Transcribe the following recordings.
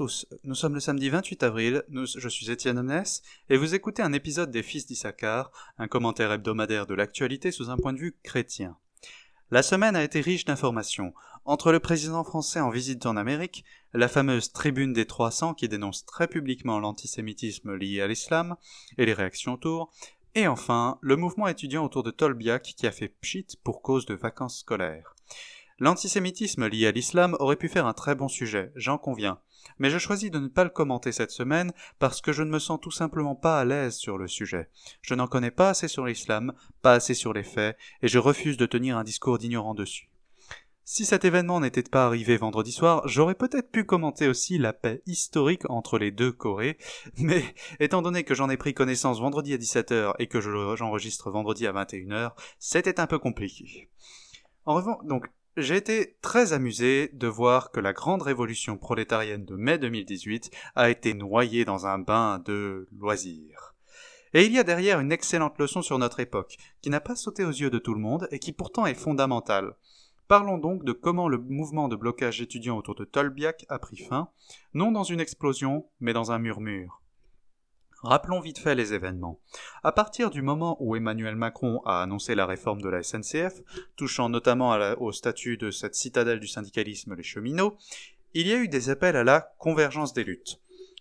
tous, nous sommes le samedi 28 avril, je suis Étienne Omnes, et vous écoutez un épisode des Fils d'Issachar, un commentaire hebdomadaire de l'actualité sous un point de vue chrétien. La semaine a été riche d'informations. Entre le président français en visite en Amérique, la fameuse tribune des 300 qui dénonce très publiquement l'antisémitisme lié à l'islam et les réactions autour, et enfin, le mouvement étudiant autour de Tolbiac qui a fait pchit pour cause de vacances scolaires. L'antisémitisme lié à l'islam aurait pu faire un très bon sujet, j'en conviens, mais je choisis de ne pas le commenter cette semaine parce que je ne me sens tout simplement pas à l'aise sur le sujet. Je n'en connais pas assez sur l'islam, pas assez sur les faits, et je refuse de tenir un discours d'ignorant dessus. Si cet événement n'était pas arrivé vendredi soir, j'aurais peut-être pu commenter aussi la paix historique entre les deux Corées, mais étant donné que j'en ai pris connaissance vendredi à 17h et que j'enregistre vendredi à 21h, c'était un peu compliqué. En revanche, donc, j'ai été très amusé de voir que la grande révolution prolétarienne de mai 2018 a été noyée dans un bain de loisirs. Et il y a derrière une excellente leçon sur notre époque, qui n'a pas sauté aux yeux de tout le monde et qui pourtant est fondamentale. Parlons donc de comment le mouvement de blocage étudiant autour de Tolbiac a pris fin, non dans une explosion, mais dans un murmure. Rappelons vite fait les événements. À partir du moment où Emmanuel Macron a annoncé la réforme de la SNCF, touchant notamment au statut de cette citadelle du syndicalisme les cheminots, il y a eu des appels à la convergence des luttes.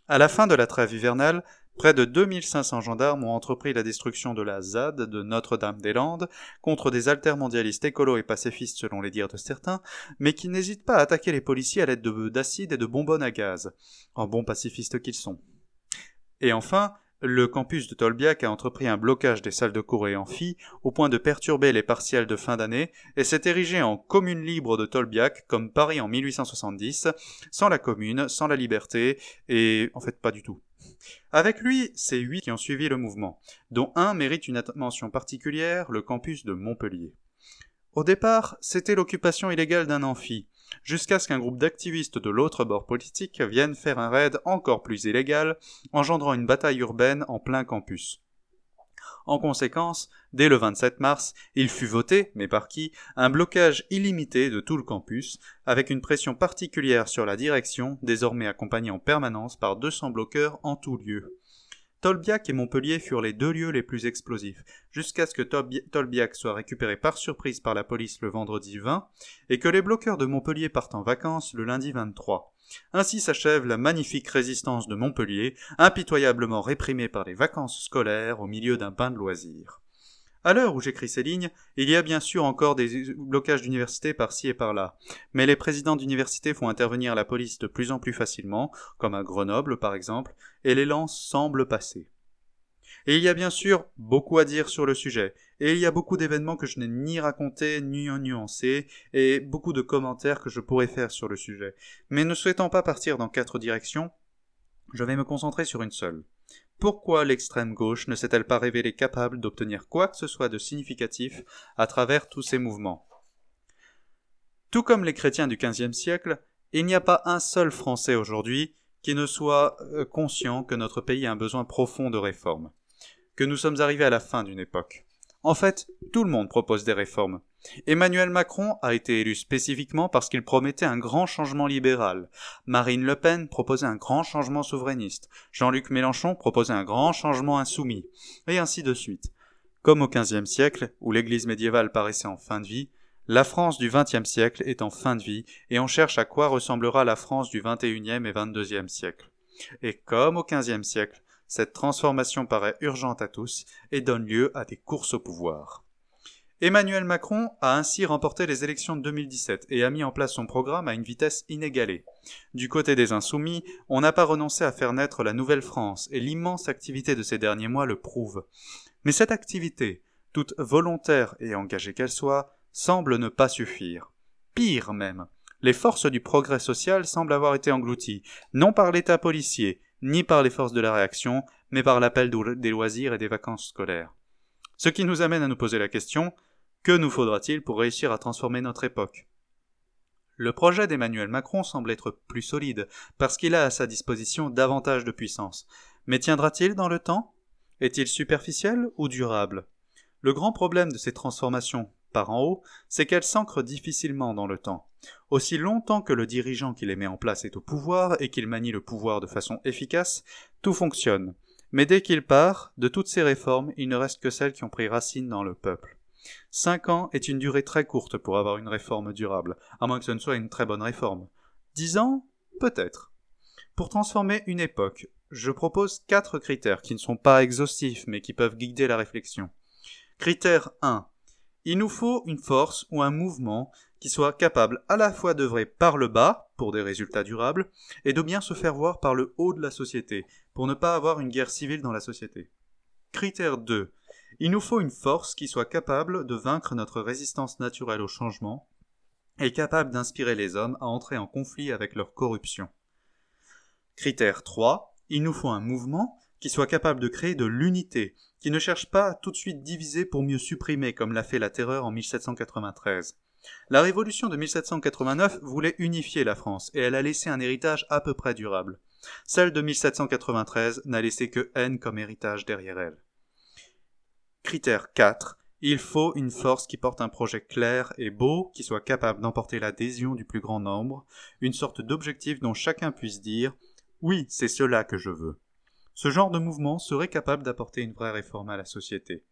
À la fin de la trêve hivernale, près de 2500 gendarmes ont entrepris la destruction de la ZAD de Notre-Dame-des-Landes contre des altermondialistes écolos et pacifistes selon les dires de certains, mais qui n'hésitent pas à attaquer les policiers à l'aide d'acide et de bonbonnes à gaz, en bons pacifistes qu'ils sont. Et enfin, le campus de Tolbiac a entrepris un blocage des salles de cours et amphi au point de perturber les partiels de fin d'année et s'est érigé en commune libre de Tolbiac comme Paris en 1870, sans la commune, sans la liberté et en fait pas du tout. Avec lui, c'est huit qui ont suivi le mouvement, dont un mérite une attention particulière, le campus de Montpellier. Au départ, c'était l'occupation illégale d'un amphi, jusqu'à ce qu'un groupe d'activistes de l'autre bord politique vienne faire un raid encore plus illégal, engendrant une bataille urbaine en plein campus. En conséquence, dès le 27 mars, il fut voté, mais par qui, un blocage illimité de tout le campus, avec une pression particulière sur la direction, désormais accompagnée en permanence par 200 bloqueurs en tout lieu. Tolbiac et Montpellier furent les deux lieux les plus explosifs, jusqu'à ce que Tolbiac soit récupéré par surprise par la police le vendredi 20 et que les bloqueurs de Montpellier partent en vacances le lundi 23. Ainsi s'achève la magnifique résistance de Montpellier, impitoyablement réprimée par les vacances scolaires au milieu d'un bain de loisirs. À l'heure où j'écris ces lignes, il y a bien sûr encore des blocages d'universités par-ci et par-là, mais les présidents d'universités font intervenir la police de plus en plus facilement, comme à Grenoble par exemple, et l'élan semble passer. Et il y a bien sûr beaucoup à dire sur le sujet, et il y a beaucoup d'événements que je n'ai ni racontés ni nuancés, et beaucoup de commentaires que je pourrais faire sur le sujet. Mais ne souhaitant pas partir dans quatre directions, je vais me concentrer sur une seule. Pourquoi l'extrême gauche ne s'est-elle pas révélée capable d'obtenir quoi que ce soit de significatif à travers tous ces mouvements? Tout comme les chrétiens du XVe siècle, il n'y a pas un seul Français aujourd'hui qui ne soit euh, conscient que notre pays a un besoin profond de réformes, que nous sommes arrivés à la fin d'une époque. En fait, tout le monde propose des réformes. Emmanuel Macron a été élu spécifiquement parce qu'il promettait un grand changement libéral. Marine Le Pen proposait un grand changement souverainiste. Jean-Luc Mélenchon proposait un grand changement insoumis. Et ainsi de suite. Comme au XVe siècle, où l'Église médiévale paraissait en fin de vie, la France du XXe siècle est en fin de vie et on cherche à quoi ressemblera la France du XXIe et XXIIe siècle. Et comme au XVe siècle, cette transformation paraît urgente à tous et donne lieu à des courses au pouvoir. Emmanuel Macron a ainsi remporté les élections de 2017 et a mis en place son programme à une vitesse inégalée. Du côté des insoumis, on n'a pas renoncé à faire naître la nouvelle France et l'immense activité de ces derniers mois le prouve. Mais cette activité, toute volontaire et engagée qu'elle soit, semble ne pas suffire. Pire même, les forces du progrès social semblent avoir été englouties, non par l'État policier, ni par les forces de la réaction, mais par l'appel des loisirs et des vacances scolaires. Ce qui nous amène à nous poser la question que nous faudra-t-il pour réussir à transformer notre époque? Le projet d'Emmanuel Macron semble être plus solide, parce qu'il a à sa disposition davantage de puissance. Mais tiendra-t-il dans le temps? Est-il superficiel ou durable? Le grand problème de ces transformations, par en haut, c'est qu'elles s'ancrent difficilement dans le temps. Aussi longtemps que le dirigeant qui les met en place est au pouvoir et qu'il manie le pouvoir de façon efficace, tout fonctionne. Mais dès qu'il part, de toutes ces réformes, il ne reste que celles qui ont pris racine dans le peuple. Cinq ans est une durée très courte pour avoir une réforme durable, à moins que ce ne soit une très bonne réforme. Dix ans? Peut-être. Pour transformer une époque, je propose quatre critères qui ne sont pas exhaustifs mais qui peuvent guider la réflexion. Critère 1. Il nous faut une force ou un mouvement qui soit capable à la fois d'œuvrer par le bas, pour des résultats durables, et de bien se faire voir par le haut de la société, pour ne pas avoir une guerre civile dans la société. Critère 2. Il nous faut une force qui soit capable de vaincre notre résistance naturelle au changement, et capable d'inspirer les hommes à entrer en conflit avec leur corruption. Critère 3. Il nous faut un mouvement qui soit capable de créer de l'unité, qui ne cherche pas à tout de suite diviser pour mieux supprimer comme l'a fait la terreur en 1793. La révolution de 1789 voulait unifier la France et elle a laissé un héritage à peu près durable. Celle de 1793 n'a laissé que haine comme héritage derrière elle. Critère 4. Il faut une force qui porte un projet clair et beau, qui soit capable d'emporter l'adhésion du plus grand nombre, une sorte d'objectif dont chacun puisse dire Oui, c'est cela que je veux. Ce genre de mouvement serait capable d'apporter une vraie réforme à la société.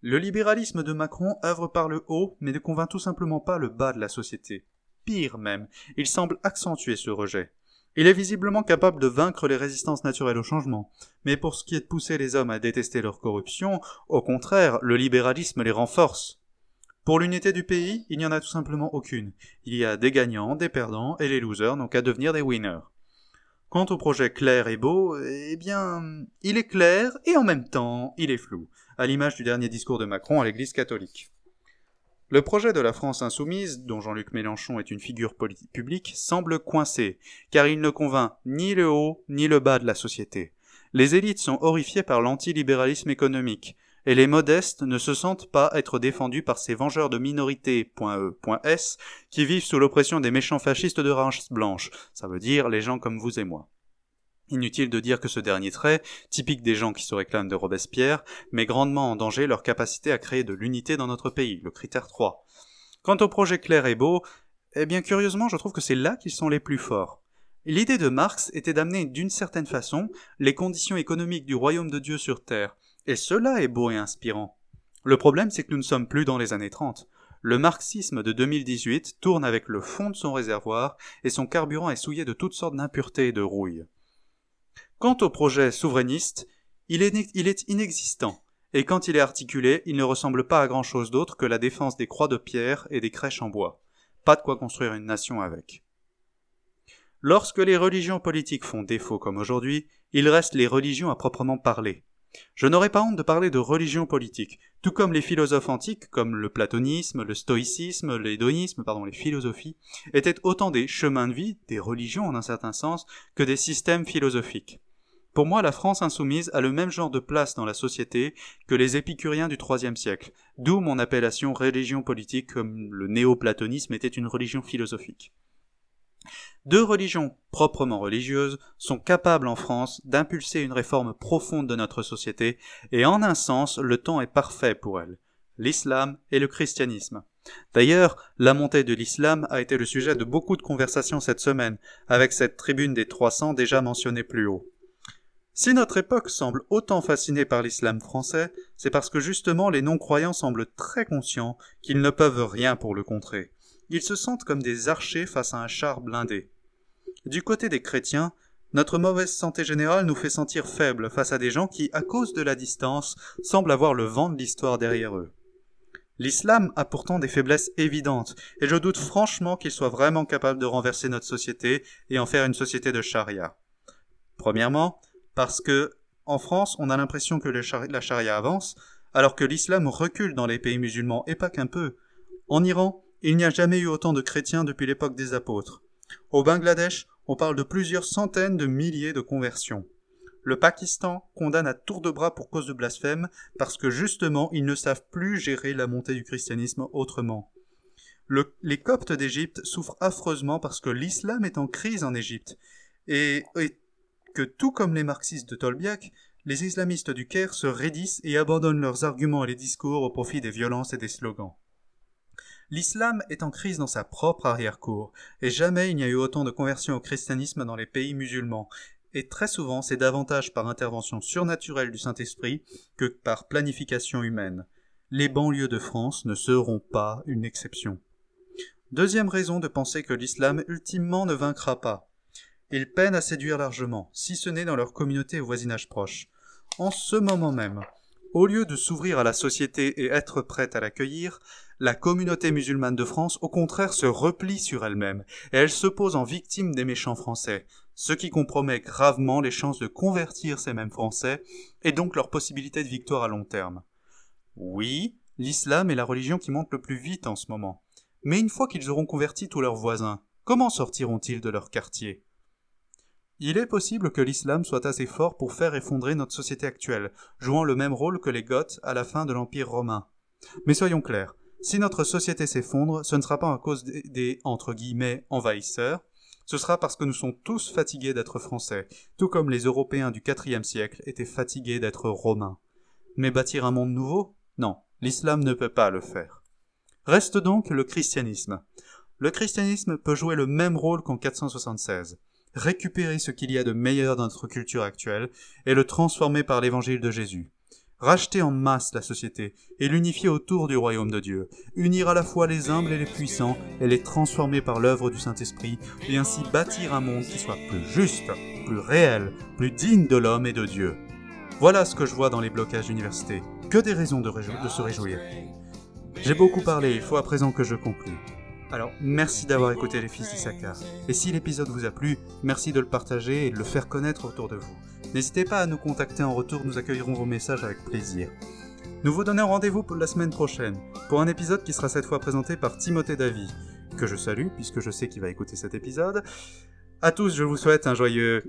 Le libéralisme de Macron œuvre par le haut, mais ne convainc tout simplement pas le bas de la société. Pire même, il semble accentuer ce rejet. Il est visiblement capable de vaincre les résistances naturelles au changement, mais pour ce qui est de pousser les hommes à détester leur corruption, au contraire, le libéralisme les renforce. Pour l'unité du pays, il n'y en a tout simplement aucune. Il y a des gagnants, des perdants, et les losers n'ont qu'à devenir des winners. Quant au projet clair et beau, eh bien, il est clair et en même temps, il est flou, à l'image du dernier discours de Macron à l'Église catholique. Le projet de la France insoumise, dont Jean-Luc Mélenchon est une figure publique, semble coincé, car il ne convainc ni le haut ni le bas de la société. Les élites sont horrifiées par l'antilibéralisme économique, et les modestes ne se sentent pas être défendus par ces vengeurs de minorité.e.s qui vivent sous l'oppression des méchants fascistes de race blanche, ça veut dire les gens comme vous et moi. Inutile de dire que ce dernier trait, typique des gens qui se réclament de Robespierre, met grandement en danger leur capacité à créer de l'unité dans notre pays, le critère 3. Quant au projet clair et beau, eh bien curieusement je trouve que c'est là qu'ils sont les plus forts. L'idée de Marx était d'amener d'une certaine façon les conditions économiques du royaume de Dieu sur terre, et cela est beau et inspirant. Le problème, c'est que nous ne sommes plus dans les années 30. Le marxisme de 2018 tourne avec le fond de son réservoir et son carburant est souillé de toutes sortes d'impuretés et de rouille. Quant au projet souverainiste, il est, il est inexistant, et quand il est articulé, il ne ressemble pas à grand chose d'autre que la défense des croix de pierre et des crèches en bois. Pas de quoi construire une nation avec. Lorsque les religions politiques font défaut comme aujourd'hui, il reste les religions à proprement parler. Je n'aurais pas honte de parler de religion politique, tout comme les philosophes antiques, comme le platonisme, le stoïcisme, l'hédonisme, pardon, les philosophies, étaient autant des chemins de vie, des religions en un certain sens, que des systèmes philosophiques. Pour moi, la France insoumise a le même genre de place dans la société que les épicuriens du IIIe siècle, d'où mon appellation religion politique comme le néo-platonisme était une religion philosophique. Deux religions proprement religieuses sont capables en France d'impulser une réforme profonde de notre société, et en un sens le temps est parfait pour elles l'islam et le christianisme. D'ailleurs, la montée de l'islam a été le sujet de beaucoup de conversations cette semaine, avec cette tribune des 300 déjà mentionnée plus haut. Si notre époque semble autant fascinée par l'islam français, c'est parce que justement les non-croyants semblent très conscients qu'ils ne peuvent rien pour le contrer. Ils se sentent comme des archers face à un char blindé. Du côté des chrétiens, notre mauvaise santé générale nous fait sentir faibles face à des gens qui, à cause de la distance, semblent avoir le vent de l'histoire derrière eux. L'islam a pourtant des faiblesses évidentes, et je doute franchement qu'il soit vraiment capable de renverser notre société et en faire une société de charia. Premièrement, parce que, en France, on a l'impression que la charia avance, alors que l'islam recule dans les pays musulmans, et pas qu'un peu. En Iran, il n'y a jamais eu autant de chrétiens depuis l'époque des apôtres. Au Bangladesh, on parle de plusieurs centaines de milliers de conversions. Le Pakistan condamne à tour de bras pour cause de blasphème parce que justement ils ne savent plus gérer la montée du christianisme autrement. les Coptes d'Égypte souffrent affreusement parce que l'islam est en crise en Égypte et, et que tout comme les marxistes de Tolbiac, les islamistes du Caire se raidissent et abandonnent leurs arguments et les discours au profit des violences et des slogans. L'islam est en crise dans sa propre arrière-cour, et jamais il n'y a eu autant de conversions au christianisme dans les pays musulmans, et très souvent c'est davantage par intervention surnaturelle du Saint-Esprit que par planification humaine. Les banlieues de France ne seront pas une exception. Deuxième raison de penser que l'islam ultimement ne vaincra pas. Ils peinent à séduire largement, si ce n'est dans leur communauté au voisinage proche. En ce moment même, au lieu de s'ouvrir à la société et être prête à l'accueillir, la communauté musulmane de France au contraire se replie sur elle-même, et elle se pose en victime des méchants français, ce qui compromet gravement les chances de convertir ces mêmes Français, et donc leur possibilité de victoire à long terme. Oui, l'islam est la religion qui monte le plus vite en ce moment. Mais une fois qu'ils auront converti tous leurs voisins, comment sortiront-ils de leur quartier? Il est possible que l'islam soit assez fort pour faire effondrer notre société actuelle, jouant le même rôle que les Goths à la fin de l'Empire romain. Mais soyons clairs, si notre société s'effondre, ce ne sera pas à cause des, entre guillemets envahisseurs, ce sera parce que nous sommes tous fatigués d'être français, tout comme les Européens du IVe siècle étaient fatigués d'être romains. Mais bâtir un monde nouveau? Non, l'islam ne peut pas le faire. Reste donc le christianisme. Le christianisme peut jouer le même rôle qu'en 476 récupérer ce qu'il y a de meilleur dans notre culture actuelle et le transformer par l'évangile de Jésus. Racheter en masse la société et l'unifier autour du royaume de Dieu, unir à la fois les humbles et les puissants et les transformer par l'œuvre du Saint-Esprit et ainsi bâtir un monde qui soit plus juste, plus réel, plus digne de l'homme et de Dieu. Voilà ce que je vois dans les blocages d'université. Que des raisons de, de se réjouir. J'ai beaucoup parlé, il faut à présent que je conclue. Alors, merci d'avoir écouté les fils d'Issachar. Et si l'épisode vous a plu, merci de le partager et de le faire connaître autour de vous. N'hésitez pas à nous contacter en retour, nous accueillerons vos messages avec plaisir. Nous vous donnons rendez-vous pour la semaine prochaine, pour un épisode qui sera cette fois présenté par Timothée Davy, que je salue puisque je sais qu'il va écouter cet épisode. À tous, je vous souhaite un joyeux...